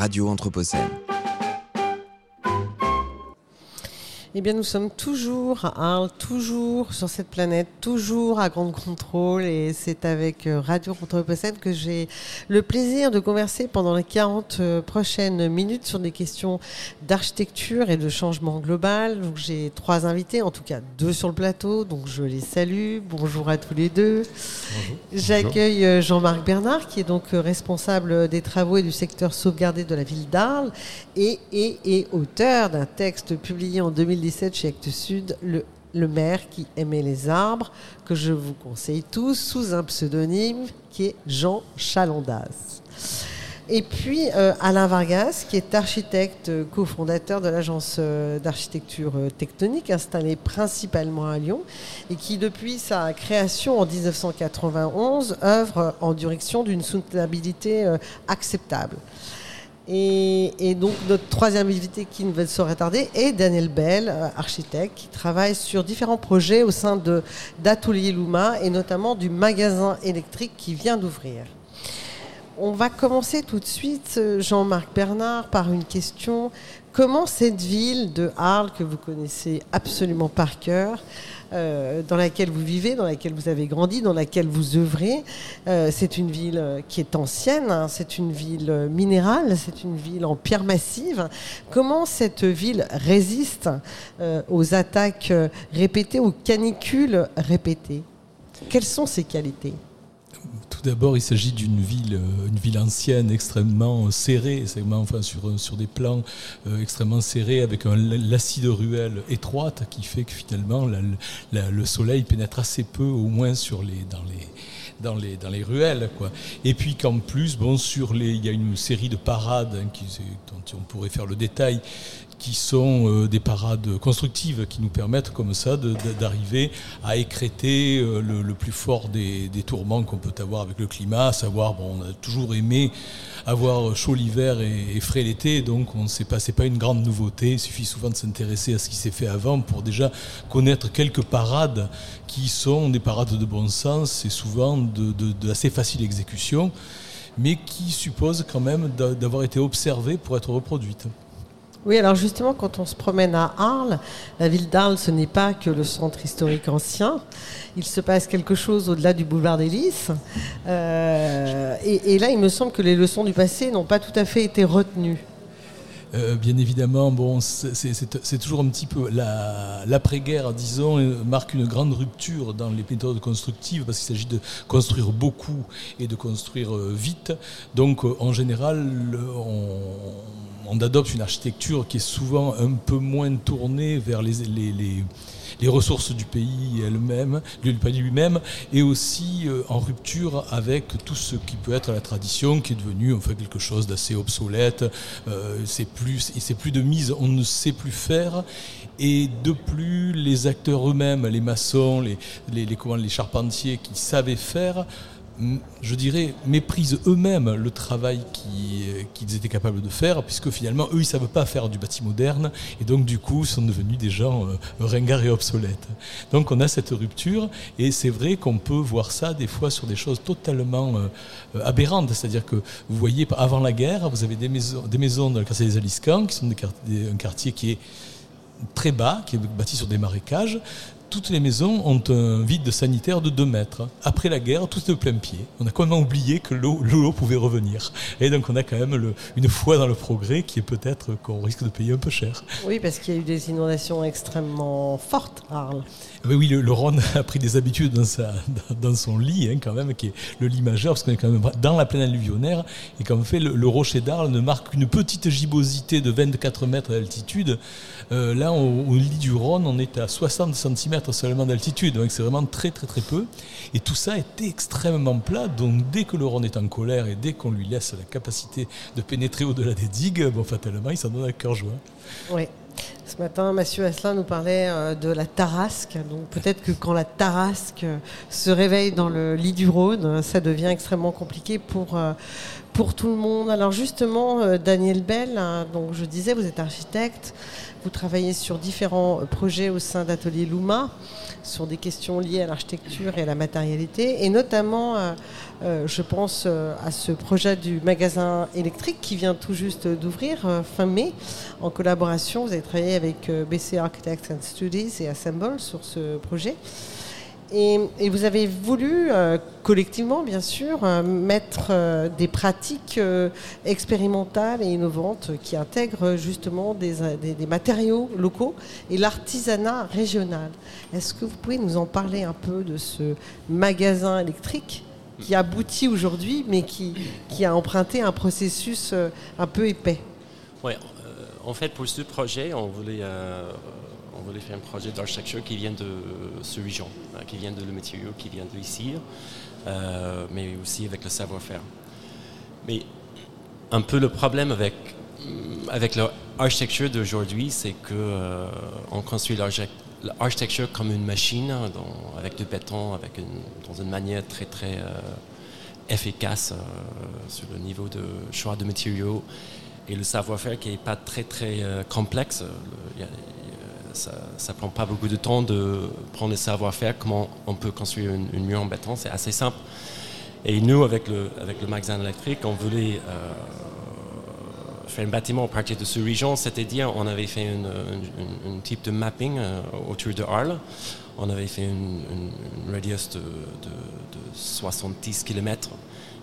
Radio Anthropocène. Eh bien, nous sommes toujours à Arles, toujours sur cette planète, toujours à Grande Contrôle. Et c'est avec euh, Radio Anthropocène que j'ai le plaisir de converser pendant les 40 euh, prochaines minutes sur des questions d'architecture et de changement global. Donc, j'ai trois invités, en tout cas deux sur le plateau. Donc, je les salue. Bonjour à tous les deux. J'accueille euh, Jean-Marc Bernard, qui est donc responsable des travaux et du secteur sauvegardé de la ville d'Arles et, et, et auteur d'un texte publié en 2000 2017 chez Actes Sud, le, maire qui aimait les arbres, que je vous conseille tous, sous un pseudonyme qui est Jean Chalandas. Et puis euh, Alain Vargas, qui est architecte euh, cofondateur de l'agence euh, d'architecture tectonique installée principalement à Lyon et qui, depuis sa création en 1991, œuvre en direction d'une soutenabilité acceptable. Et, donc notre troisième invité qui ne va saurait tarder est Daniel Bell, euh, architecte, qui travaille sur différents projets au sein d'Atelier Luma et notamment du magasin électrique qui vient d'ouvrir. On va commencer tout de suite, Jean-Marc Bernard, par une question. Comment cette ville de Arles, que vous connaissez absolument par cœur, euh, dans laquelle vous vivez, dans laquelle vous avez grandi, dans laquelle vous œuvrez. Euh, c'est une ville qui est ancienne, hein, c'est une ville minérale, c'est une ville en pierre massive. Comment cette ville résiste euh, aux attaques répétées, aux canicules répétées? Quelles sont ses qualités? Tout d'abord, il s'agit d'une ville, une ville ancienne, extrêmement serrée, enfin, sur, sur des plans euh, extrêmement serrés, avec un lacis de ruelles étroite qui fait que finalement le soleil pénètre assez peu, au moins sur les, dans les dans les, dans les ruelles. Quoi. Et puis qu'en plus, bon, sur les, il y a une série de parades hein, dont on pourrait faire le détail, qui sont euh, des parades constructives qui nous permettent comme ça d'arriver à écréter euh, le, plus fort des, tourments qu'on peut avoir avec le climat, à savoir, bon, on a toujours aimé avoir chaud l'hiver et, frais l'été, donc on ne sait pas, c'est pas une grande nouveauté, il suffit souvent de s'intéresser à ce qui s'est fait avant pour déjà connaître quelques parades qui sont des parades de bon sens et souvent de, facile exécution, mais qui supposent quand même d'avoir été observées pour être reproduites. Oui, alors justement, quand on se promène à Arles, la ville d'Arles, ce n'est pas que le centre historique ancien. Il se passe quelque chose au-delà du boulevard des Lys. Euh, et, et, là, il me semble que les leçons du passé n'ont pas tout à fait été retenues. Euh, bien évidemment, bon, c'est toujours un petit peu l'après-guerre, la, disons, marque une grande rupture dans les méthodes constructives parce qu'il s'agit de construire beaucoup et de construire euh, vite. Donc, euh, en général, on, on adopte une architecture qui est souvent un peu moins tournée vers les, les, les les ressources du pays elles-mêmes, du pays lui-même, et aussi euh, en rupture avec tout ce qui peut être la tradition, qui est devenu en fait quelque chose d'assez obsolète. Euh, c'est plus, c'est plus de mise, on ne sait plus faire. Et de plus, les acteurs eux-mêmes, les maçons, les, les, les, les charpentiers qui savaient faire, je dirais, méprisent eux-mêmes le travail qu'ils qu étaient capables de faire, puisque finalement, eux, ils ne savent pas faire du bâti moderne, et donc, du coup, sont devenus des gens euh, ringards et obsolètes. Donc, on a cette rupture, et c'est vrai qu'on peut voir ça des fois sur des choses totalement euh, aberrantes, c'est-à-dire que vous voyez, avant la guerre, vous avez des maisons, dans le quartier des Aliscans, qui sont un quartier qui est très bas, qui est bâti sur des marécages, toutes les maisons ont un vide sanitaire de 2 mètres. Après la guerre, tout est de plein pied. On a complètement oublié que l'eau pouvait revenir. Et donc on a quand même le, une foi dans le progrès qui est peut-être qu'on risque de payer un peu cher. Oui, parce qu'il y a eu des inondations extrêmement fortes, Arles. Mais oui, le, le, Rhône a pris des habitudes dans, sa, dans son lit, hein, quand même, qui est le lit majeur, parce qu'on est quand même dans la plaine alluvionnaire, et qu'en fait, le, le rocher d'Arles ne marque qu'une petite gibbosité de 24 mètres d'altitude. Euh, là, au, lit du Rhône, on est à 60 cm seulement d'altitude, donc c'est vraiment très très très peu. Et tout ça est extrêmement plat, donc dès que le Rhône est en colère et dès qu'on lui laisse la capacité de pénétrer au-delà des digues, bon, fatalement, il s'en donne à cœur joie. Oui. Ce matin, Mathieu Asselin nous parlait euh, de la tarasque. Donc peut-être que quand la tarasque se réveille dans le lit du Rhône, ça devient extrêmement compliqué pour, euh, pour tout le monde. Alors justement, euh, Daniel Bell, hein, donc je disais, vous êtes architecte, vous travaillez sur différents projets au sein d'Atelier Luma, sur des questions liées à l'architecture et à la matérialité, et notamment, euh, euh, je pense euh, à ce projet du magasin électrique qui vient tout juste d'ouvrir fin mai, en collaboration. Vous avez travaillé avec BC Architects and Studies et Assemble sur ce projet. Et, vous avez voulu, euh, collectivement bien sûr, euh, mettre euh, des pratiques expérimentales et innovantes qui intègrent justement des, matériaux locaux et l'artisanat régional. Est-ce que vous pouvez nous en parler un peu de ce magasin électrique? Qui aboutit aujourd'hui, mais qui, qui, a emprunté un processus un peu épais Oui, en fait, pour ce projet, on voulait on voulait faire un projet d'architecture qui vient de ce région, hein, qui vient de le matériau, qui vient de ici, euh, mais aussi avec le savoir-faire. Mais un peu le problème avec, avec l'architecture d'aujourd'hui, c'est qu'on euh, construit l'architecture comme une machine, avec du béton, dans une manière très très euh, efficace sur le niveau de choix de matériaux et le savoir-faire qui n'est pas très très complexe ça ne prend pas beaucoup de temps de prendre le savoir-faire, comment on peut construire une, mur en béton, c'est assez simple. Et nous, avec le, avec le magasin électrique, on voulait euh, faire un bâtiment à partir de ce région, c'est-à-dire on avait fait un type de mapping euh, autour de Arles. On avait fait une, radius de, de, 70 km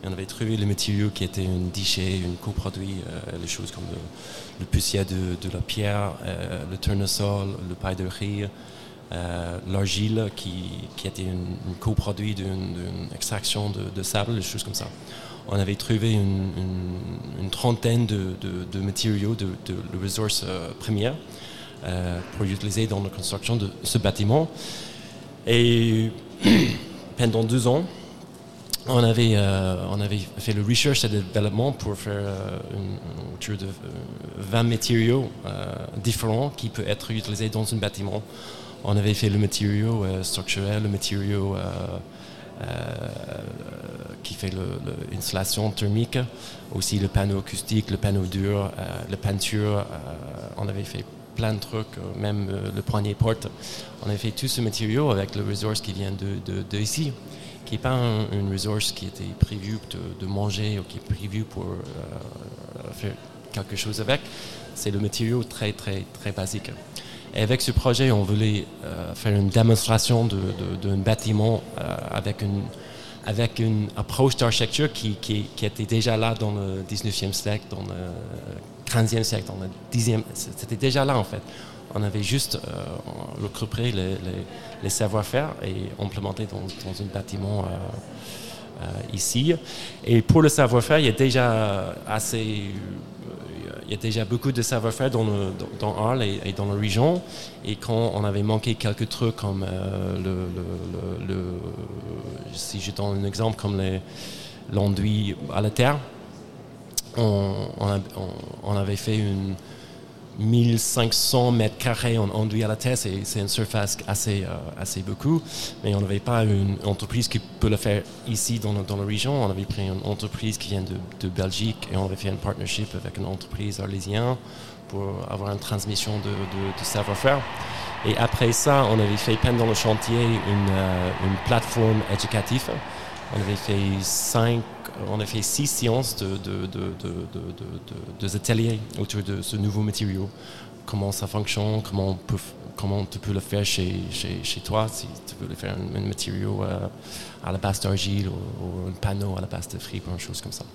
on avait trouvé les matériaux qui étaient un déchet, une coproduit, euh, les choses comme le, poussière de, la pierre, euh, le tournesol, le paille de riz, l'argile qui, était une, coproduit d'une extraction de, sable, des choses comme ça. On avait trouvé une, trentaine de, matériaux, de, ressources premières pour utiliser dans la construction de ce bâtiment. Et pendant deux ans, on avait, euh, fait le research et le développement pour faire euh, une, de 20 euh, matériaux différents qui peuvent être utilisés dans un bâtiment. On avait fait le matériau structurel, le matériau qui fait l'installation thermique, aussi le panneau acoustique, le panneau dur, la peinture. on avait fait plein de trucs, même le poignet porte. On avait fait tout ce matériau avec le resource qui vient de, de, de ici qui n'est pas une ressource qui était prévue de, manger ou qui est prévue pour euh, faire quelque chose avec. C'est le matériau très, très, très basique. Et avec ce projet, on voulait euh, faire une démonstration d'un bâtiment euh, avec, une, approche d'architecture qui, était déjà là dans le 19e siècle, dans le 15e siècle, dans le 10e. C'était déjà là en fait. On avait juste euh, recruté les, savoir-faire et implémenté dans, un bâtiment ici. Et pour le savoir-faire, il y a déjà assez il y a déjà beaucoup de savoir-faire dans, dans Arles et, dans la région. Et quand on avait manqué quelques trucs comme le, le, si je un exemple comme l'enduit à la terre, on, avait fait une, 1500 mètres carrés en enduit à la terre, c'est une surface assez, euh, assez beaucoup, mais on n'avait pas une entreprise qui peut le faire ici dans, dans la région. On avait pris une entreprise qui vient de, de, Belgique et on avait fait un partnership avec une entreprise arlésienne pour avoir une transmission de, de, savoir-faire. Et après ça, on avait fait pendant le chantier une, euh, une plateforme éducative. On avait fait cinq a fait six séances de, de, ateliers autour de ce nouveau matériau. Comment ça fonctionne, comment, on peut, tu peux le faire chez, toi, si tu veux le faire un, matériau euh, à la base d'argile ou, un panneau à la base de fripe, une chose comme ça.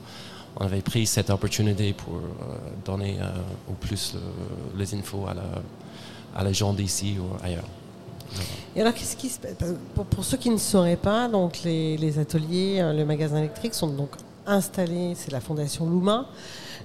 On avait pris cette opportunité pour euh, donner euh, au plus les infos à, la, à les gens d'ici ou ailleurs. Et alors, qu'est-ce qui se pour, pour, ceux qui ne sauraient pas, donc les, ateliers, euh, le magasin électrique sont donc installé, c'est la Fondation Loumain,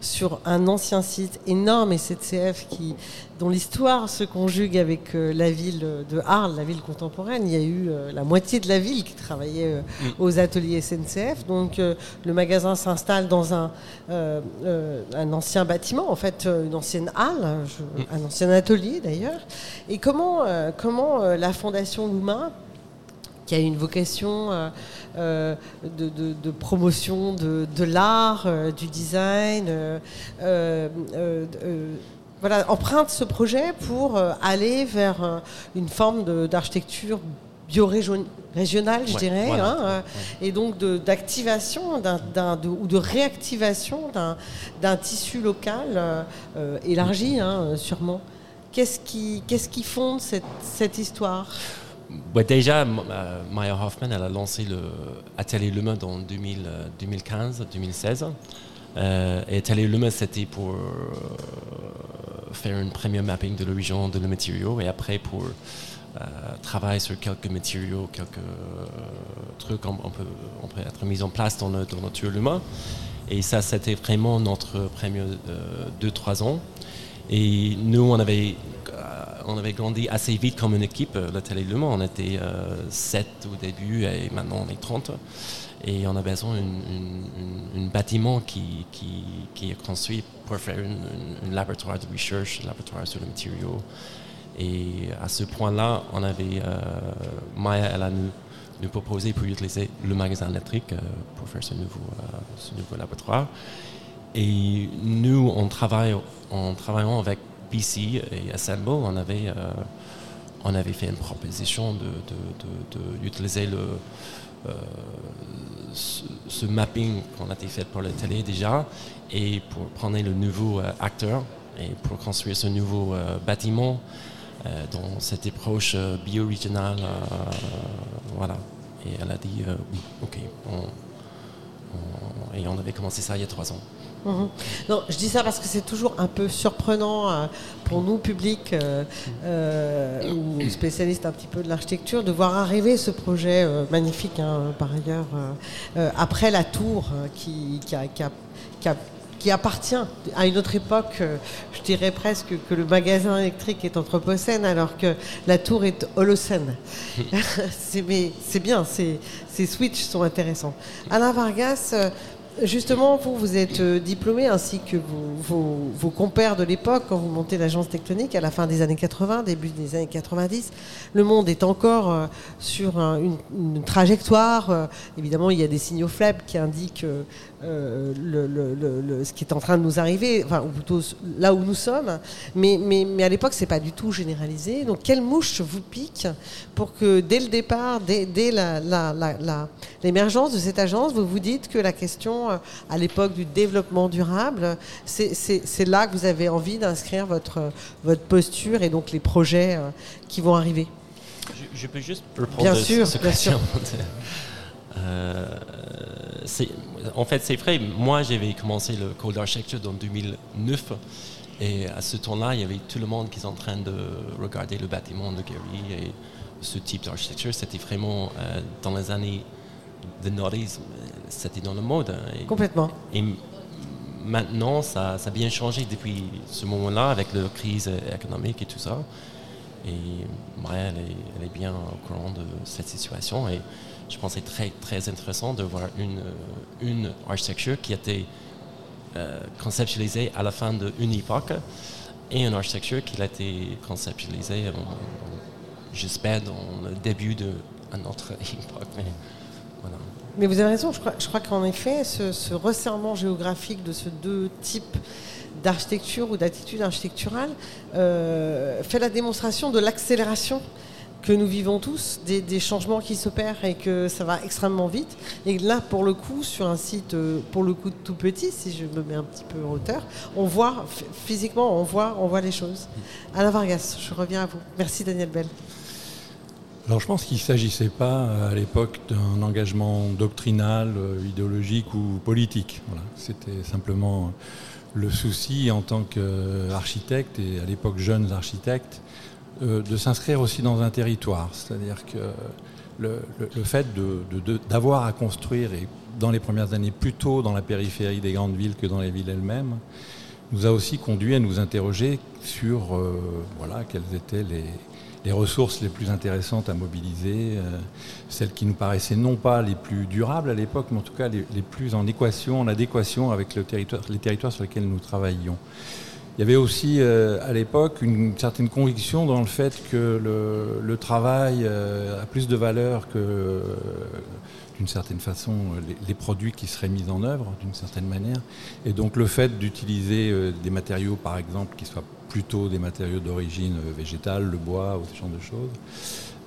sur un ancien site énorme SCF qui, dont l'histoire se conjugue avec euh, la ville de Arles, la ville contemporaine. Il y a eu euh, la moitié de la ville qui travaillait euh, mm. aux ateliers SNCF. Donc le magasin s'installe dans un, un ancien bâtiment, en fait une ancienne halle, mm. un ancien atelier d'ailleurs. Et comment, comment la Fondation Loumain qui a une vocation euh, euh, de, promotion de, l'art, euh, du design. voilà, emprunte ce projet pour aller vers une forme d'architecture bio-régionale, je dirais, hein, et donc d'activation ou de réactivation d'un tissu local élargi, hein, sûrement. Qu'est-ce qui, qui fonde cette, cette histoire? Déjà, euh, Maya Hoffman, elle a lancé le Atelier Monde en 2015-2016. Euh, et Atelier Monde, c'était pour euh, faire une première mapping de l'origine de le matériau et après pour travailler sur quelques matériaux, quelques trucs on, on être mis en place dans, notre Monde. Et ça, c'était vraiment notre premier 2-3 ans. Et nous, on avait on avait grandi assez vite comme une équipe, euh, la Télé Le. On était 7 euh, au début et maintenant on est 30. Et on a besoin d'un bâtiment qui, est construit pour faire un laboratoire de recherche, un laboratoire sur le matériau. Et à ce point-là, on avait euh, Maya, elle a nous, proposé pour utiliser le magasin électrique pour faire ce nouveau, ce nouveau laboratoire. Et nous, on travaille en travaillant avec BC et Sambo, on avait, euh, on avait fait une proposition d'utiliser de, euh, ce, mapping qu'on a fait pour la télé déjà et pour prendre le nouveau euh, acteur et pour construire ce nouveau bâtiment dans cette approche bio-régionale. voilà. Et elle a dit oui, ok. Et on avait commencé ça il y a trois ans. Mhm. Non, je dis ça parce que c'est toujours un peu surprenant euh, pour nous, public euh, euh, ou spécialistes un petit peu de l'architecture, de voir arriver ce projet magnifique, hein, par ailleurs, après la tour qui, qui, appartient à une autre époque, je dirais presque que le magasin électrique est anthropocène alors que la tour est holocène. c'est bien, ces, ces switches sont intéressants. Alain Vargas, Justement, vous, vous êtes euh, diplômé ainsi que vos, compères de l'époque quand vous montez l'agence tectonique à la fin des années 80, début des années 90. Le monde est encore euh, sur une, trajectoire. Euh, évidemment, il y a des signaux faibles qui indiquent euh, le, ce qui est en train de nous arriver, enfin, ou plutôt là où nous sommes. Mais, mais, mais à l'époque, c'est pas du tout généralisé. Donc, quelle mouche vous pique pour que dès le départ, dès, dès l'émergence de cette agence, vous vous dites que la question, euh, à l'époque du développement durable, c'est là que vous avez envie d'inscrire votre, votre posture et donc les projets euh, qui vont arriver? Je, peux juste reprendre bien sûr, bien sûr. en fait, c'est vrai. Moi, j'avais commencé le code d'architecture en 2009. Et à ce temps-là, il y avait tout le monde qui était en train de regarder le bâtiment de Gary et ce type d'architecture. C'était vraiment euh, dans les années de noughties, c'était dans le mode. Hein. Complètement. Et maintenant, ça, a bien changé depuis ce moment-là avec la crise économique et tout ça. Et Maria, elle est, bien au courant de cette situation. Et je pensais très, très intéressant de voir une, une architecture qui était euh, conceptualisée à la fin d'une époque et une architecture qui a été conceptualisée, j'espère, dans le début d'une autre époque. Mais, Mais vous avez raison, je crois, je crois qu'en effet, ce, ce, resserrement géographique de ces deux types d'architecture ou d'attitude architecturale euh, fait la démonstration de l'accélération que nous vivons tous, des, changements qui s'opèrent et que ça va extrêmement vite. Et là, pour le coup, sur un site, euh, pour le coup tout petit, si je me mets un petit peu en hauteur, on voit physiquement, on voit, on voit les choses. Alain Vargas, je reviens à vous. Merci Daniel Bell. Alors je pense qu'il ne s'agissait pas à l'époque d'un engagement doctrinal, euh, idéologique ou politique. C'était simplement le souci en tant qu'architecte et à l'époque jeunes architectes euh, de s'inscrire aussi dans un territoire. C'est-à-dire que le, fait d'avoir à construire, et dans les premières années plutôt dans la périphérie des grandes villes que dans les villes elles-mêmes, nous a aussi conduit à nous interroger sur euh, voilà, quelles étaient les, ressources les plus intéressantes à mobiliser, euh, celles qui nous paraissaient non pas les plus durables à l'époque, mais en tout cas les, plus en équation, en adéquation avec les territoires sur lesquels nous travaillions. Il y avait aussi euh, à l'époque une certaine conviction dans le fait que le, travail a plus de valeur que d'une certaine façon les, produits qui seraient mis en œuvre d'une certaine manière. Et donc le fait d'utiliser euh, des matériaux par exemple qui soient plutôt des matériaux d'origine euh, végétale, le bois ou ce genre de choses,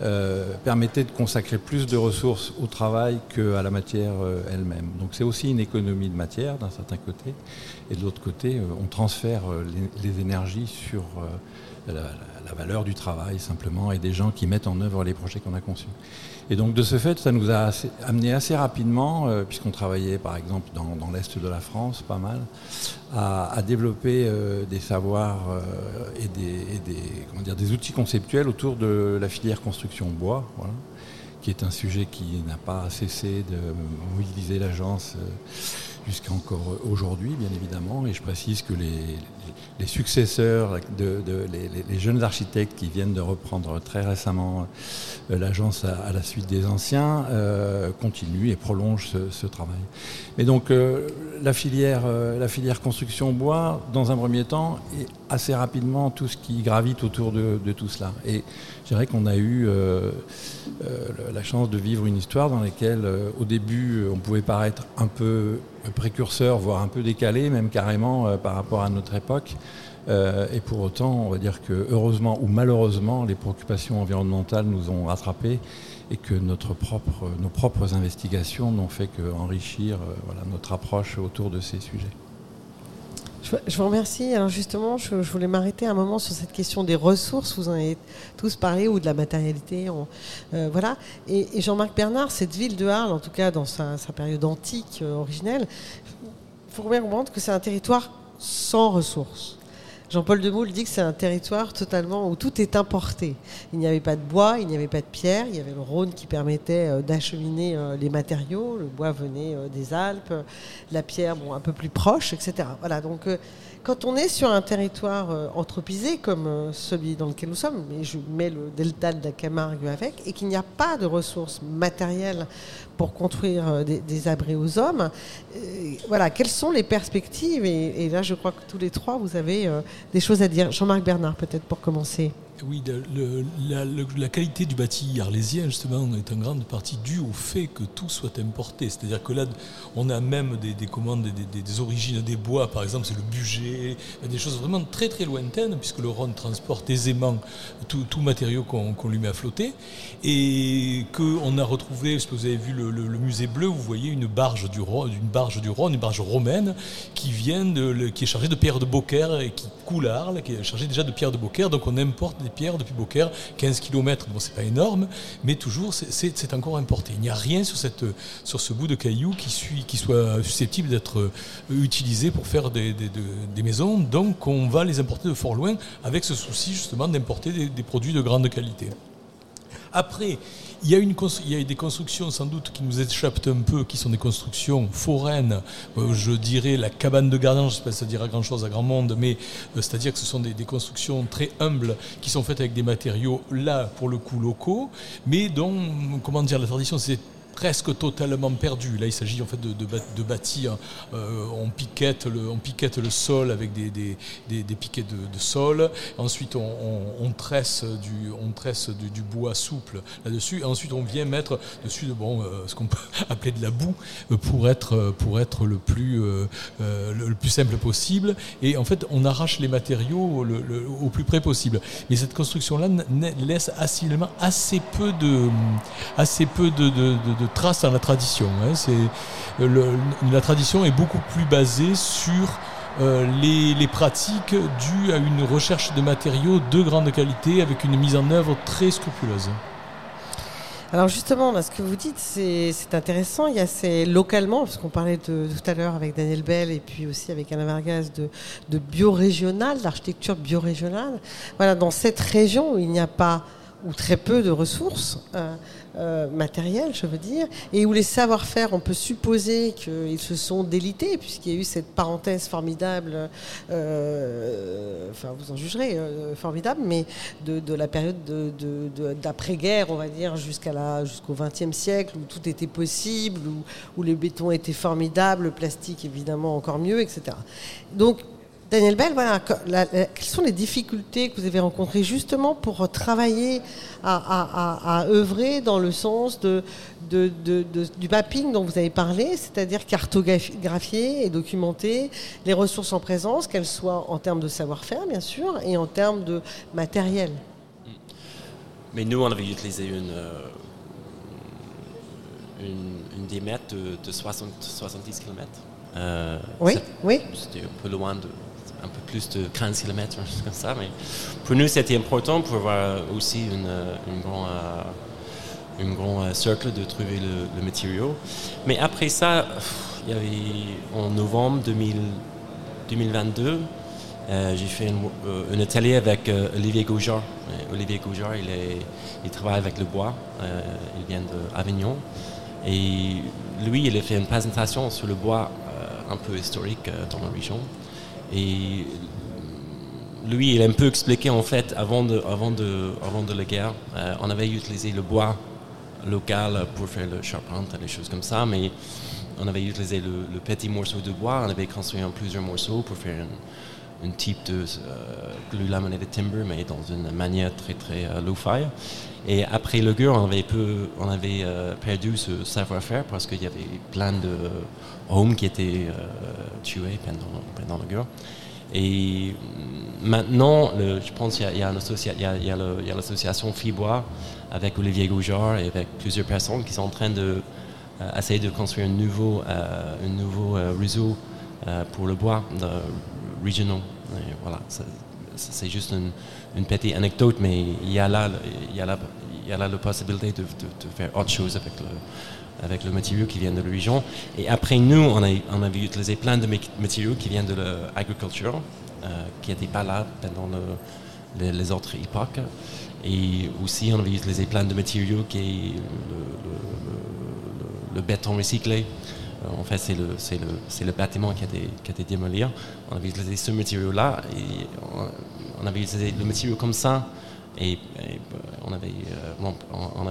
euh, permettait de consacrer plus de ressources au travail qu'à la matière elle-même. Donc c'est aussi une économie de matière d'un certain côté, et de l'autre côté, on transfère les, énergies sur la, valeur du travail simplement et des gens qui mettent en œuvre les projets qu'on a conçus. Et donc de ce fait, ça nous a amené assez rapidement, euh, puisqu'on travaillait par exemple dans, l'Est de la France pas mal, à, développer euh, des savoirs euh, et, des, comment dire, des outils conceptuels autour de la filière construction bois, qui est un sujet qui n'a pas cessé de mobiliser l'agence jusqu'à encore aujourd'hui, bien évidemment. Et je précise que les, les successeurs, de, les, jeunes architectes qui viennent de reprendre très récemment euh, l'agence à, la suite des anciens, euh, continuent et prolongent ce, travail. Mais donc euh, la, filière, la filière construction bois, dans un premier temps, et assez rapidement tout ce qui gravite autour de, tout cela. Et je dirais qu'on a eu la chance de vivre une histoire dans laquelle, au début, on pouvait paraître un peu précurseur, voire un peu décalé, même carrément par rapport à notre époque. Euh, et pour autant, on va dire que heureusement ou malheureusement, les préoccupations environnementales nous ont rattrapés et que notre propre, nos propres investigations n'ont fait qu'enrichir euh, notre approche autour de ces sujets. Je, vous remercie. Alors justement, je, voulais m'arrêter un moment sur cette question des ressources. Vous en avez tous parlé, ou de la matérialité. Euh, voilà. Et, Jean-Marc Bernard, cette ville de Arles, en tout cas dans sa, période antique originelle, il faut bien comprendre que c'est un territoire sans ressources. Jean-Paul Demoule dit que c'est un territoire totalement où tout est importé. Il n'y avait pas de bois, il n'y avait pas de pierre, il y avait le Rhône qui permettait euh, d'acheminer euh, les matériaux, le bois venait euh, des Alpes, la pierre bon, un peu plus proche, etc. Voilà, donc quand on est sur un territoire anthropisé comme celui dans lequel nous sommes, mais je mets le delta de la Camargue avec, et qu'il n'y a pas de ressources matérielles pour construire euh, des, abris aux hommes. Euh, voilà, quelles sont les perspectives? Et, là, je crois que tous les trois, vous avez euh, des choses à dire. Jean-Marc Bernard, peut-être pour commencer. Oui, la, qualité du bâti arlésien, justement, est en grande partie due au fait que tout soit importé. C'est-à-dire que là, on a même des, commandes, des, origines des bois, par exemple, c'est le budget, des choses vraiment très très lointaines, puisque le Rhône transporte aisément tout, tout matériau qu'on lui met à flotter. Et qu'on a retrouvé, vous avez vu le, musée bleu, vous voyez une barge du Rhône, une barge du Rhône, une barge romaine, qui, vient de, qui est chargée de pierres de Beaucaire et qui coule à Arles, qui est chargée déjà de pierres de Beaucaire. Donc on importe des pierres depuis Beaucaire, 15 km, bon c'est pas énorme, mais toujours c'est encore importé. Il n'y a rien sur, ce bout de caillou qui, soit susceptible d'être euh, utilisé pour faire des, des, maisons, donc on va les importer de fort loin avec ce souci justement d'importer des produits de grande qualité. Après, il y, a une, il y a des constructions sans doute qui nous échappent un peu, qui sont des constructions foraines. Euh, je dirais la cabane de gardien, je ne sais pas si ça dira grand-chose à grand monde, mais euh, c'est-à-dire que ce sont des, constructions très humbles qui sont faites avec des matériaux, là, pour le coup, locaux, mais dont, comment dire, la tradition, c'est presque totalement perdu. Là, il s'agit en fait de, de, bâtir. Euh, on, piquette le, on piquette le sol avec des, des, des, piquets de, sol. Ensuite, on, tresse, du, on tresse du, bois souple là-dessus. Ensuite, on vient mettre dessus de, bon, euh, ce qu'on peut appeler de la boue euh, pour être, pour être le, plus, le, plus simple possible. Et en fait, on arrache les matériaux au plus près possible. Mais cette construction-là laisse assez, peu de, assez peu de trace dans la tradition. Hein. C'est, la tradition est beaucoup plus basée sur euh, les, pratiques dues à une recherche de matériaux de grande qualité avec une mise en œuvre très scrupuleuse. Alors justement, ce que vous dites, c'est, intéressant. Il y a ces, localement, parce qu'on parlait de, tout à l'heure avec Daniel Bell et puis aussi avec Alain Vargas de, de biorégional, d'architecture biorégionale. Voilà, dans cette région où il n'y a pas ou très peu de ressources euh, euh, matérielles, je veux dire, et où les savoir-faire, on peut supposer qu'ils se sont délités, puisqu'il y a eu cette parenthèse formidable, euh, enfin vous en jugerez, formidable, mais de, la période d'après-guerre, on va dire, jusqu'à jusqu'au XXe siècle, où tout était possible, où, où le béton était formidable, le plastique évidemment encore mieux, etc. Donc Daniel Bell, voilà, quelles sont les difficultés que vous avez rencontrées justement pour travailler à, œuvrer dans le sens de, du mapping dont vous avez parlé, c'est-à-dire cartographier et documenter les ressources en présence, qu'elles soient en termes de savoir-faire bien sûr et en termes de matériel Mais nous, on avait utilisé une, euh, une, démètre de, 70 km. Euh, oui, oui. C'était un peu loin de, un peu plus de 15 km, comme ça. Mais pour nous, c'était important pour avoir aussi une, une grand, euh, une euh, cercle de trouver le, matériau. Mais après ça, il y avait en novembre 2022, euh, j'ai fait un atelier avec Olivier Goujard. Olivier Goujard, il, il travaille avec le bois. il vient d'Avignon. Et lui, il a fait une présentation sur le bois un peu historique dans la région. Et lui, il a un peu expliqué en fait, avant de, avant de, avant de la guerre, euh, on avait utilisé le bois local pour faire le charpente, des choses comme ça, mais on avait utilisé le, petit morceau de bois, on avait construit en plusieurs morceaux pour faire un, type de euh, glue laminated timber, mais dans une manière très très euh, low-fi. Et après le guerre, on avait, peu, on avait perdu ce savoir-faire parce qu'il y avait plein de hommes qui étaient tués pendant, pendant la guerre. Et maintenant, je pense qu'il y a, l'association Fibois avec Olivier Goujard et avec plusieurs personnes qui sont en train de euh, essayer de construire un nouveau, euh, un nouveau euh, réseau pour le bois regional. voilà, c'est juste une, petite anecdote, mais il y a là, il y a là, il y a là la possibilité de, faire autre chose avec le, matériau qui vient de la région. Et après nous, on, a, avait utilisé plein de matériaux qui viennent de l'agriculture, euh, qui n'étaient pas là pendant les, autres époques. Et aussi, on avait utilisé plein de matériaux qui est le, béton recyclé. Euh, en fait, c'est le, le, le, bâtiment qui a été, qui démoli. On avait utilisé ce matériau-là et on, avait utilisé le matériau comme ça. Et, on avait, euh, on,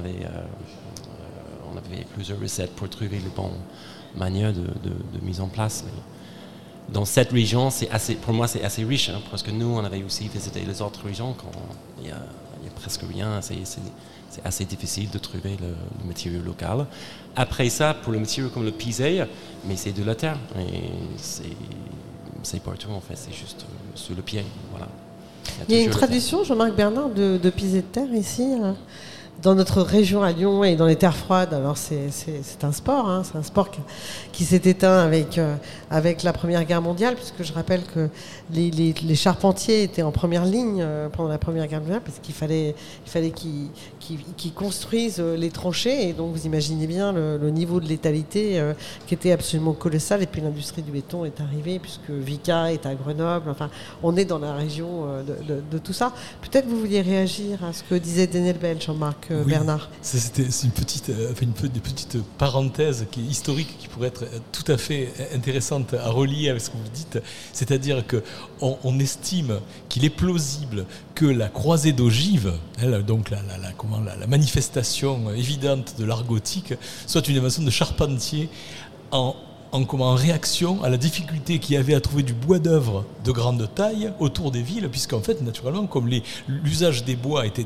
avait plusieurs recettes pour trouver les bonnes manières de, mise en place. dans cette région, assez, pour moi, c'est assez riche, hein, parce que nous, on avait aussi visité les autres régions il n'y a, presque rien. C'est, assez difficile de trouver le, matériau local. Après ça, pour le matériau comme le pisé, mais c'est de la terre. Et c'est, partout, en fait. C'est juste euh, sous le pied. Voilà. Il y a, une tradition, Jean-Marc Bernard, de, de pisé de terre ici hein? Dans notre région à Lyon et dans les terres froides, alors c'est un sport, hein, c'est un sport qui, s'est éteint avec, euh, avec la Première Guerre mondiale, puisque je rappelle que les, les, charpentiers étaient en première ligne euh, pendant la Première Guerre mondiale, parce qu'il fallait qu'il fallait qu'ils construisent euh, les tranchées, et donc vous imaginez bien le, niveau de létalité qui était absolument colossal, et puis l'industrie du béton est arrivée, puisque Vica est à Grenoble, enfin on est dans la région de, de, de tout ça. Peut-être vous vouliez réagir à ce que disait Daniel Bell, Jean-Marc. Bernard. C'était une petite, euh, une, qui est historique, qui pourrait être tout à fait intéressante à relier avec ce que vous dites. C'est-à-dire qu'on on estime qu'il est plausible que la croisée d'ogive, donc la, comment, la, manifestation évidente de l'art gothique, soit une invention de Charpentier en en, réaction à la difficulté qu'il y avait à trouver du bois d'œuvre de grande taille autour des villes, puisqu'en fait, naturellement, comme l'usage des bois était,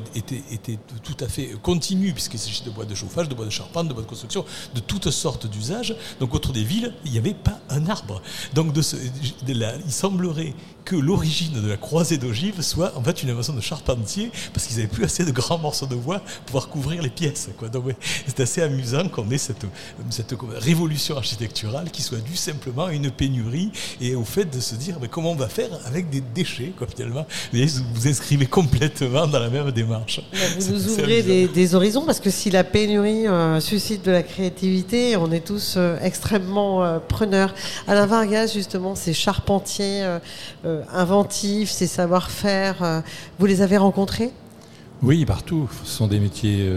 tout à fait continu, puisqu'il s'agissait de bois de chauffage, de bois de charpente, de bois de construction, de toutes sortes d'usages, donc autour des villes, il n'y avait pas un arbre. Donc de il semblerait que l'origine de la croisée d'ogive soit en fait une invention de charpentier, parce qu'ils n'avaient plus assez de grands morceaux de bois pour pouvoir couvrir les pièces. Quoi. Donc c'est assez amusant qu'on ait cette, cette révolution architecturale qui soit due simplement à une pénurie et au fait de se dire mais comment on va faire avec des déchets quoi, finalement? Vous vous inscrivez complètement dans la même démarche. Vous nous ouvrez des, horizons parce que si la pénurie euh, suscite de la créativité, on est tous euh, extrêmement euh, preneurs. Alain Vargas, justement, ces charpentiers inventifs, ces savoir-faire, vous les avez rencontrés? Oui, partout. Ce sont des métiers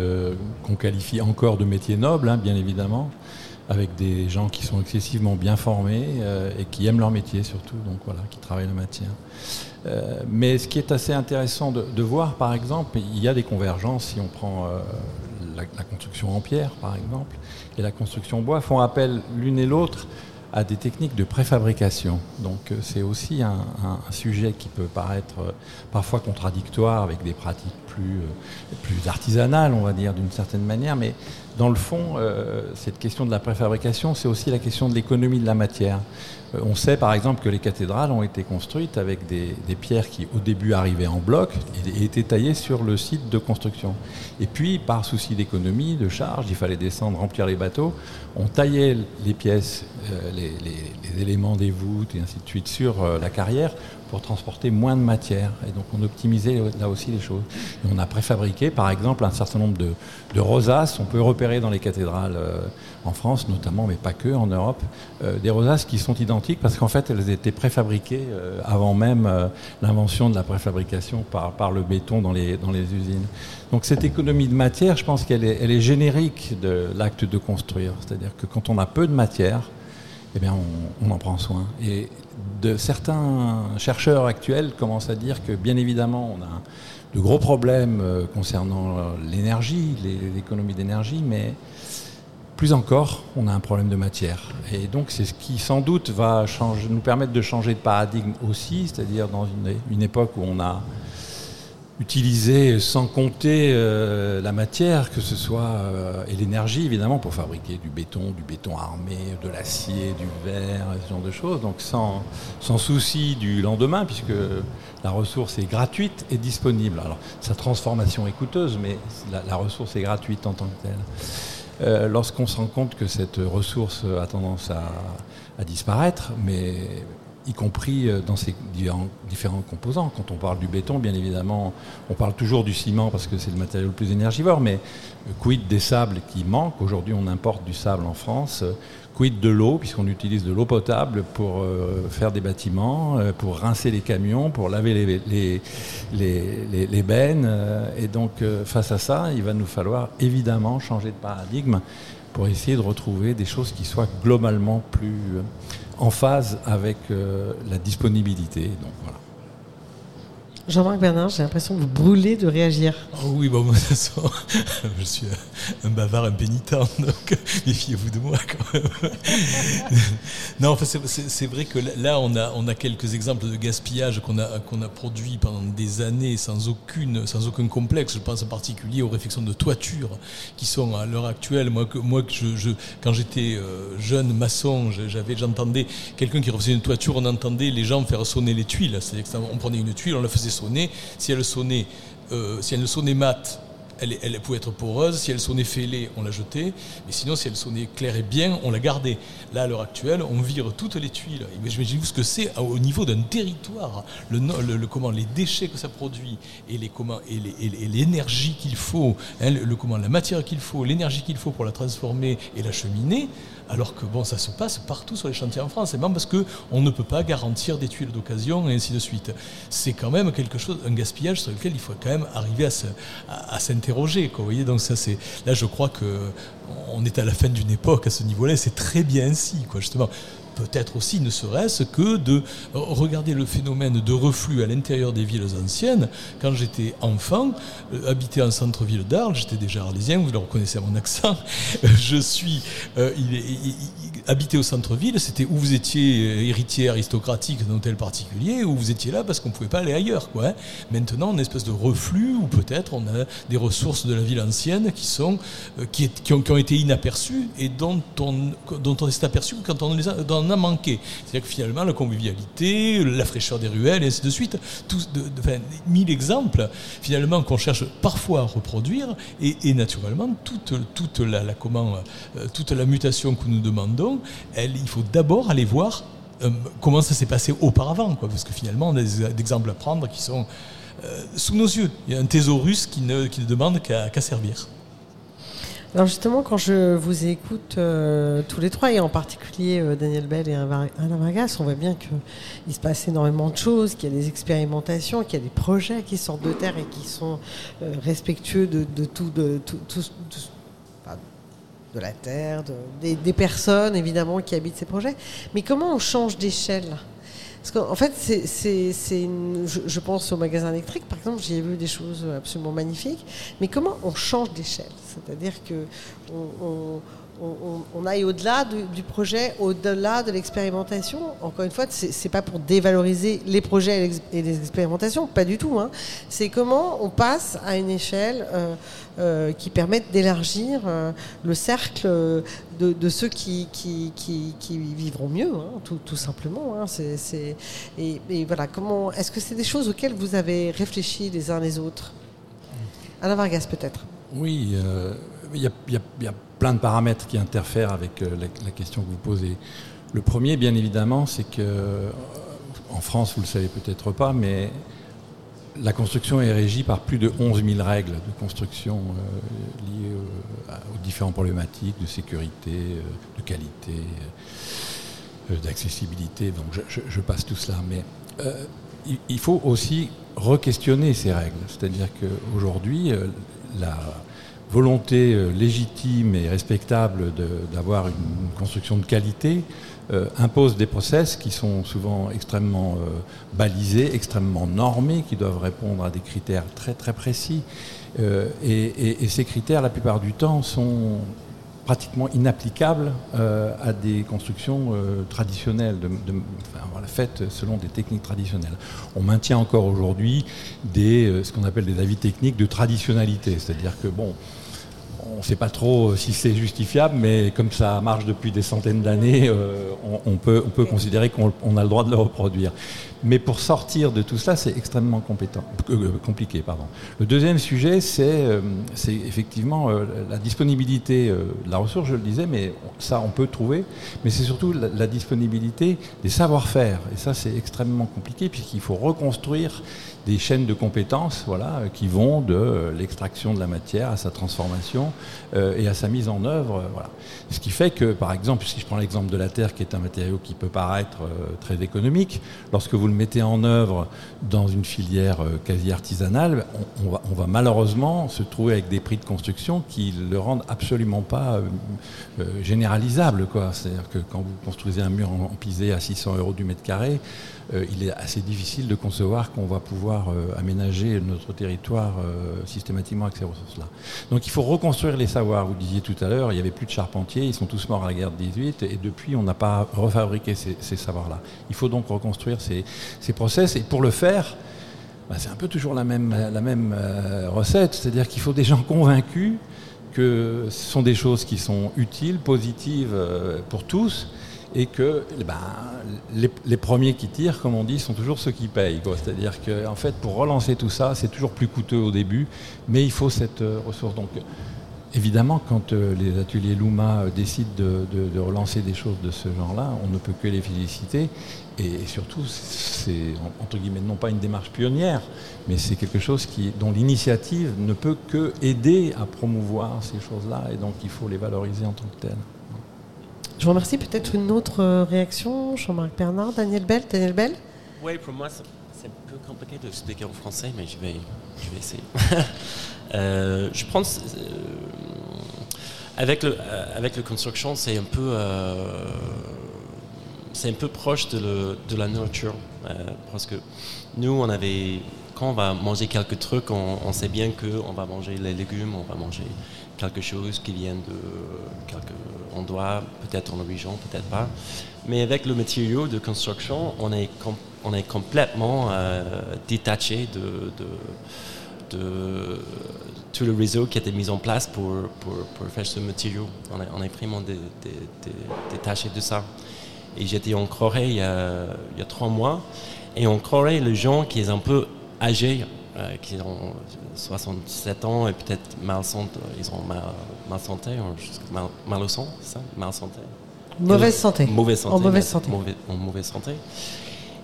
qu'on qualifie encore de métiers nobles, hein, bien évidemment avec des gens qui sont excessivement bien formés et qui aiment leur métier surtout, donc voilà, qui travaillent la matière. Euh, mais ce qui est assez intéressant de, voir, par exemple, il y a des convergences si on prend euh, la, construction en pierre, par exemple, et la construction en bois, font appel l'une et l'autre à des techniques de préfabrication. Donc euh, c'est aussi un, sujet qui peut paraître parfois contradictoire avec des pratiques plus, plus artisanales, on va dire, d'une certaine manière, mais dans le fond, cette question de la préfabrication, c'est aussi la question de l'économie de la matière. Euh, on sait par exemple que les cathédrales ont été construites avec des, pierres qui au début arrivaient en bloc et, étaient taillées sur le site de construction. Et puis par souci d'économie, de charge, il fallait descendre, remplir les bateaux, on taillait les pièces, euh, les, éléments des voûtes et ainsi de suite sur euh, la carrière pour transporter moins de matière. Et donc on optimisait là aussi les choses. On a préfabriqué par exemple un certain nombre de, rosaces. On peut repérer dans les cathédrales euh, en France notamment, mais pas que, en Europe, euh, des rosaces qui sont identiques parce qu'en fait elles étaient préfabriquées euh, avant même l'invention de la préfabrication par, le béton dans les, usines. Donc cette économie de matière, je pense qu'elle est, générique de l'acte de construire. C'est-à-dire que quand on a peu de matière, eh bien, on, en prend soin. Et de certains chercheurs actuels commencent à dire que, bien évidemment, on a de gros problèmes euh, concernant l'énergie, l'économie d'énergie, mais plus encore, on a un problème de matière. Et donc, c'est ce qui, sans doute, va nous permettre de changer de paradigme aussi, c'est-à-dire dans une époque où on a utiliser sans compter euh, la matière, que ce soit, euh, et l'énergie évidemment, pour fabriquer du béton, du béton armé, de l'acier, du verre, ce genre de choses, donc sans, sans souci du lendemain, puisque la ressource est gratuite et disponible. Alors sa transformation est coûteuse, mais la, ressource est gratuite en tant que telle. Euh, lorsqu'on se rend compte que cette ressource a tendance à, à disparaître, mais y compris euh, dans ses différents composants. Quand on parle du béton, bien évidemment, on parle toujours du ciment parce que c'est le matériau le plus énergivore, mais euh, quid des sables qui manquent? Aujourd'hui, on importe du sable en France. Quid de l'eau, puisqu'on utilise de l'eau potable pour euh, faire des bâtiments, pour rincer les camions, pour laver les, les, les, bennes. et donc, face à ça, il va nous falloir évidemment changer de paradigme pour essayer de retrouver des choses qui soient globalement plus en phase avec euh, la disponibilité. Donc, voilà. Jean-Marc Bernard, j'ai l'impression que vous brûlez de réagir. Oh oui, bon, je suis un bavard impénitent, donc méfiez-vous de moi quand même. non, c'est vrai que là, on a, quelques exemples de gaspillage qu'on a, qu'on a produit pendant des années sans, aucune, sans aucun complexe. Je pense en particulier aux réflexions de toiture qui sont à l'heure actuelle. Moi, que, moi je, quand j'étais euh, jeune maçon, j'avais, j'entendais quelqu'un qui refaisait une toiture, on entendait les gens faire sonner les tuiles. C'est-à-dire qu'on prenait une tuile, on la faisait Si elle sonnait, euh, si elle sonnait mat, elle, pouvait être poreuse. Si elle sonnait fêlée, on la jetait. Mais sinon, si elle sonnait claire et bien, on la gardait. Là, à l'heure actuelle, on vire toutes les tuiles. Imaginez-vous ce que c'est au niveau d'un territoire. Le, comment, les déchets que ça produit et l'énergie qu'il faut, hein, le, comment, la matière qu'il faut, l'énergie qu'il faut pour la transformer et la cheminer alors que bon, ça se passe partout sur les chantiers en France, c'est même parce qu'on ne peut pas garantir des tuiles d'occasion et ainsi de suite. C'est quand même quelque chose, un gaspillage sur lequel il faut quand même arriver à, s'interroger. Donc ça c'est là, je crois que on est à la fin d'une époque à ce niveau-là. C'est très bien ainsi, quoi, justement peut-être aussi ne serait-ce que de regarder le phénomène de reflux à l'intérieur des villes anciennes. Quand j'étais enfant, euh, habité en centre-ville d'Arles, j'étais déjà arlésien, vous le reconnaissez à mon accent, je suis euh, habité au centre-ville, c'était où vous étiez euh, héritier aristocratique d'un hôtel particulier, ou vous étiez là parce qu'on ne pouvait pas aller ailleurs. Hein. Maintenant, une espèce de reflux, ou peut-être on a des ressources de la ville ancienne qui, sont, qui, qui, ont, été inaperçues et dont on, dont on s'est aperçu quand on les a, a manqué. C'est-à-dire que finalement, la convivialité, la fraîcheur des ruelles, et ainsi de suite, tous de, mille exemples, finalement, qu'on cherche parfois à reproduire, et, naturellement, toute, euh, toute la mutation que nous demandons, il faut d'abord aller voir euh, comment ça s'est passé auparavant, parce que finalement, on a des, exemples à prendre qui sont euh, sous nos yeux. Il y a un thésaurus qui ne, qui ne demande qu'à servir. Alors justement, quand je vous écoute euh, tous les trois, et en particulier Daniel Bell et Alain Vargas, on voit bien qu'il se passe énormément de choses, qu'il y a des expérimentations, qu'il y a des projets qui sortent de terre et qui sont respectueux de, tout, de, de la terre, des, personnes évidemment qui habitent ces projets. Mais comment on change d'échelle? Parce qu'en fait, c'est, je, pense au magasin électrique, par exemple, j'y ai vu des choses absolument magnifiques. Mais comment on change d'échelle? C'est-à-dire que aille au-delà du, projet, au-delà de l'expérimentation. Encore une fois, ce n'est pas pour dévaloriser les projets et les expérimentations, pas du tout. Hein. C'est comment on passe à une échelle euh, euh, qui permette d'élargir euh, le cercle de, ceux qui, qui, vivront mieux, hein, tout, simplement. Hein. et, voilà, comment est-ce que c'est des choses auxquelles vous avez réfléchi les uns les autres? Alain Vargas, peut-être. Oui, il y, a plein de paramètres qui interfèrent avec euh, la, question que vous posez. Le premier, bien évidemment, c'est que euh, en France, vous le savez peut-être pas, mais la construction est régie par plus de 11 000 règles de construction euh, liées aux différentes problématiques de sécurité, de qualité, d'accessibilité. Donc je, passe tout cela. Mais il, faut aussi re-questionner ces règles. C'est-à-dire qu'aujourd'hui, la volonté euh, légitime et respectable d'avoir une construction de qualité euh, impose des process qui sont souvent extrêmement euh, balisés, extrêmement normés, qui doivent répondre à des critères très très précis. et, ces critères, la plupart du temps, sont pratiquement inapplicable euh, à des constructions euh, traditionnelles, de, faites selon des techniques traditionnelles. On maintient encore aujourd'hui euh, ce qu'on appelle des avis techniques de traditionnalité, c'est-à-dire que bon, on ne sait pas trop si c'est justifiable, mais comme ça marche depuis des centaines d'années, on, peut, on peut considérer qu'on a le droit de le reproduire. Mais pour sortir de tout cela, c'est extrêmement euh, compliqué. Le deuxième sujet, c'est euh, effectivement euh, la disponibilité de la ressource, je le disais, mais ça, on peut trouver. Mais c'est surtout la, disponibilité des savoir-faire. Et ça, c'est extrêmement compliqué, puisqu'il faut reconstruire des chaînes de compétences voilà, qui vont de l'extraction de la matière à sa transformation et à sa mise en œuvre. Voilà. Ce qui fait que, par exemple, si je prends l'exemple de la terre, qui est un matériau qui peut paraître très économique, lorsque vous le mettez en œuvre dans une filière euh, quasi artisanale, on, va, malheureusement se trouver avec des prix de construction qui le rendent absolument pas euh, euh, généralisable. C'est-à-dire que quand vous construisez un mur en, pisé à 600 euros du mètre carré, il est assez difficile de concevoir qu'on va pouvoir aménager notre territoire systématiquement avec ces ressources-là. Donc il faut reconstruire les savoirs. Vous disiez tout à l'heure, il n'y avait plus de charpentiers, ils sont tous morts à la guerre de 18, et depuis on n'a pas refabriqué ces, savoirs-là. Il faut donc reconstruire ces, ces process. Et pour le faire, bah, c'est un peu toujours la même, euh, recette, c'est-à-dire qu'il faut des gens convaincus que ce sont des choses qui sont utiles, positives euh, pour tous, et que eh ben, les, premiers qui tirent, comme on dit, sont toujours ceux qui payent. C'est-à-dire qu'en fait, pour relancer tout ça, c'est toujours plus coûteux au début, mais il faut cette euh, ressource. Donc, Évidemment, quand euh, les ateliers Luma euh, décident de, relancer des choses de ce genre-là, on ne peut que les féliciter. Et, surtout, c'est entre guillemets non pas une démarche pionnière, mais c'est quelque chose dont l'initiative ne peut que aider à promouvoir ces choses-là, et donc il faut les valoriser en tant que telles. Je vous remercie. Peut-être une autre euh, réaction, Jean-Marc Bernard, Daniel Bell. Daniel Bell Oui, pour moi, c'est un peu compliqué de expliquer en français, mais je vais, je vais essayer. je pense avec le, euh, avec le construction, c'est un peu, euh, c'est un peu proche de, de la nourriture. Euh, parce que nous, on avait, quand on va manger quelques trucs, on, sait bien qu'on va manger les légumes, on va manger quelque chose qui vient de quelque endroit, peut-être en origine, peut-être pas. Mais avec le matériau de construction, on est, on est complètement détaché de, de, tout le réseau qui a été mis en place pour, pour, faire ce matériau. On, a, on est vraiment détaché de ça. Et j'étais en Corée il y, a, il y, a, trois mois. Et en Corée, les gens qui sont un peu âgés, euh, qui ont 67 ans et peut-être mal santé, ils ont mal, mal santé, mal, mal au sang, ça? Mal santé. Mauvaise santé. Mauvaise santé. En mauvaise santé. en mauvaise santé.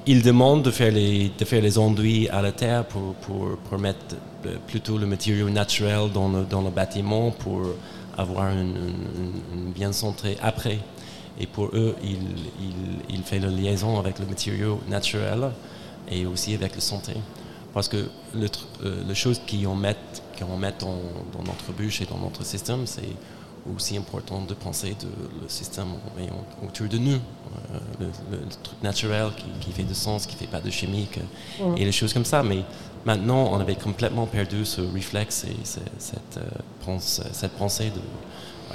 Ils demandent de faire les, de faire les enduits à la terre pour, pour, pour mettre plutôt le matériau naturel dans le, dans le bâtiment pour avoir une, bien santé après. Et pour eux, il, il, il fait la liaison avec le matériau naturel et aussi avec la santé. Parce que le, euh, la chose qu'on met, qu'on met dans, dans, notre bûche et dans notre système, c'est aussi important de penser de le système autour de nous, euh, le, truc naturel qui, qui, fait du sens, qui ne fait pas de chimique et les choses comme ça. Mais maintenant, on avait complètement perdu ce réflexe et cette, euh, cette pensée de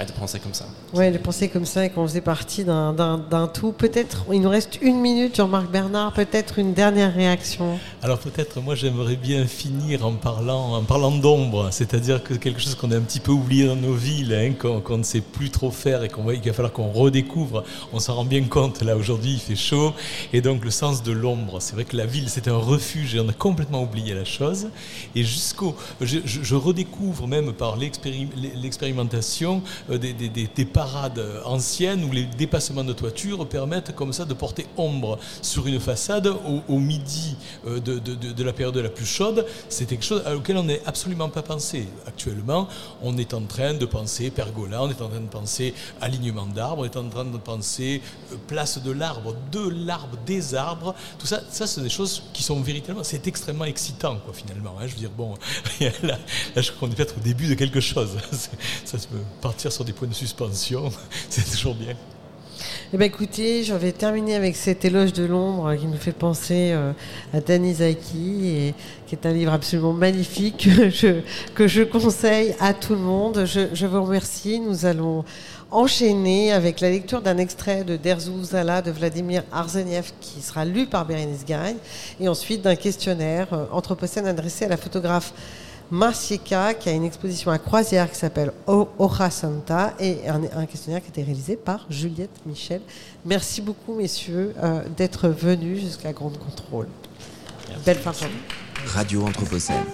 de penser comme ça. Oui, de penser comme ça et qu'on faisait partie d'un tout. Peut-être, il nous reste une minute, Jean-Marc Bernard, peut-être une dernière réaction. Alors peut-être, moi j'aimerais bien finir en parlant, en parlant d'ombre, c'est-à-dire que quelque chose qu'on a un petit peu oublié dans nos villes, hein, qu'on ne sait plus trop faire et qu'il va falloir qu'on redécouvre. On s'en rend bien compte, là aujourd'hui il fait chaud, et donc le sens de l'ombre. C'est vrai que la ville c'est un refuge et on a complètement oublié la chose. Et jusqu'au... Je, je redécouvre même par l'expérimentation euh, des, parades anciennes où les dépassements de toiture permettent comme ça de porter ombre sur une façade au, midi euh, de, la période la plus chaude. C'est quelque chose auquel on n'est absolument pas pensé. Actuellement, on est en train de penser pergola, on est en train de penser alignement d'arbres, on est en train de penser euh, place de l'arbre, de l'arbre, des arbres. Tout ça, ça c'est des choses qui sont véritablement, c'est extrêmement excitant quoi finalement. Hein. Je veux dire, bon, là, je crois qu'on est peut-être au début de quelque chose. Ça peut partir sur des points de suspension, c'est toujours bien. Eh bien, écoutez, je vais terminer avec cet éloge de l'ombre qui nous fait penser euh, à Tanizaki, et qui est un livre absolument magnifique que je, que je conseille à tout le monde. Je, vous remercie. Nous allons enchaîner avec la lecture d'un extrait de Zala de Vladimir Arzeniev qui sera lu par Bérénice Gagne, et ensuite d'un questionnaire euh, anthropocène adressé à la photographe Marcieka, qui a une exposition à croisière qui s'appelle Oja Santa, et un, questionnaire qui a été réalisé par Juliette Michel. Merci beaucoup, messieurs, euh, d'être venus jusqu'à Grande Contrôle. Belle fin Radio Anthropocène.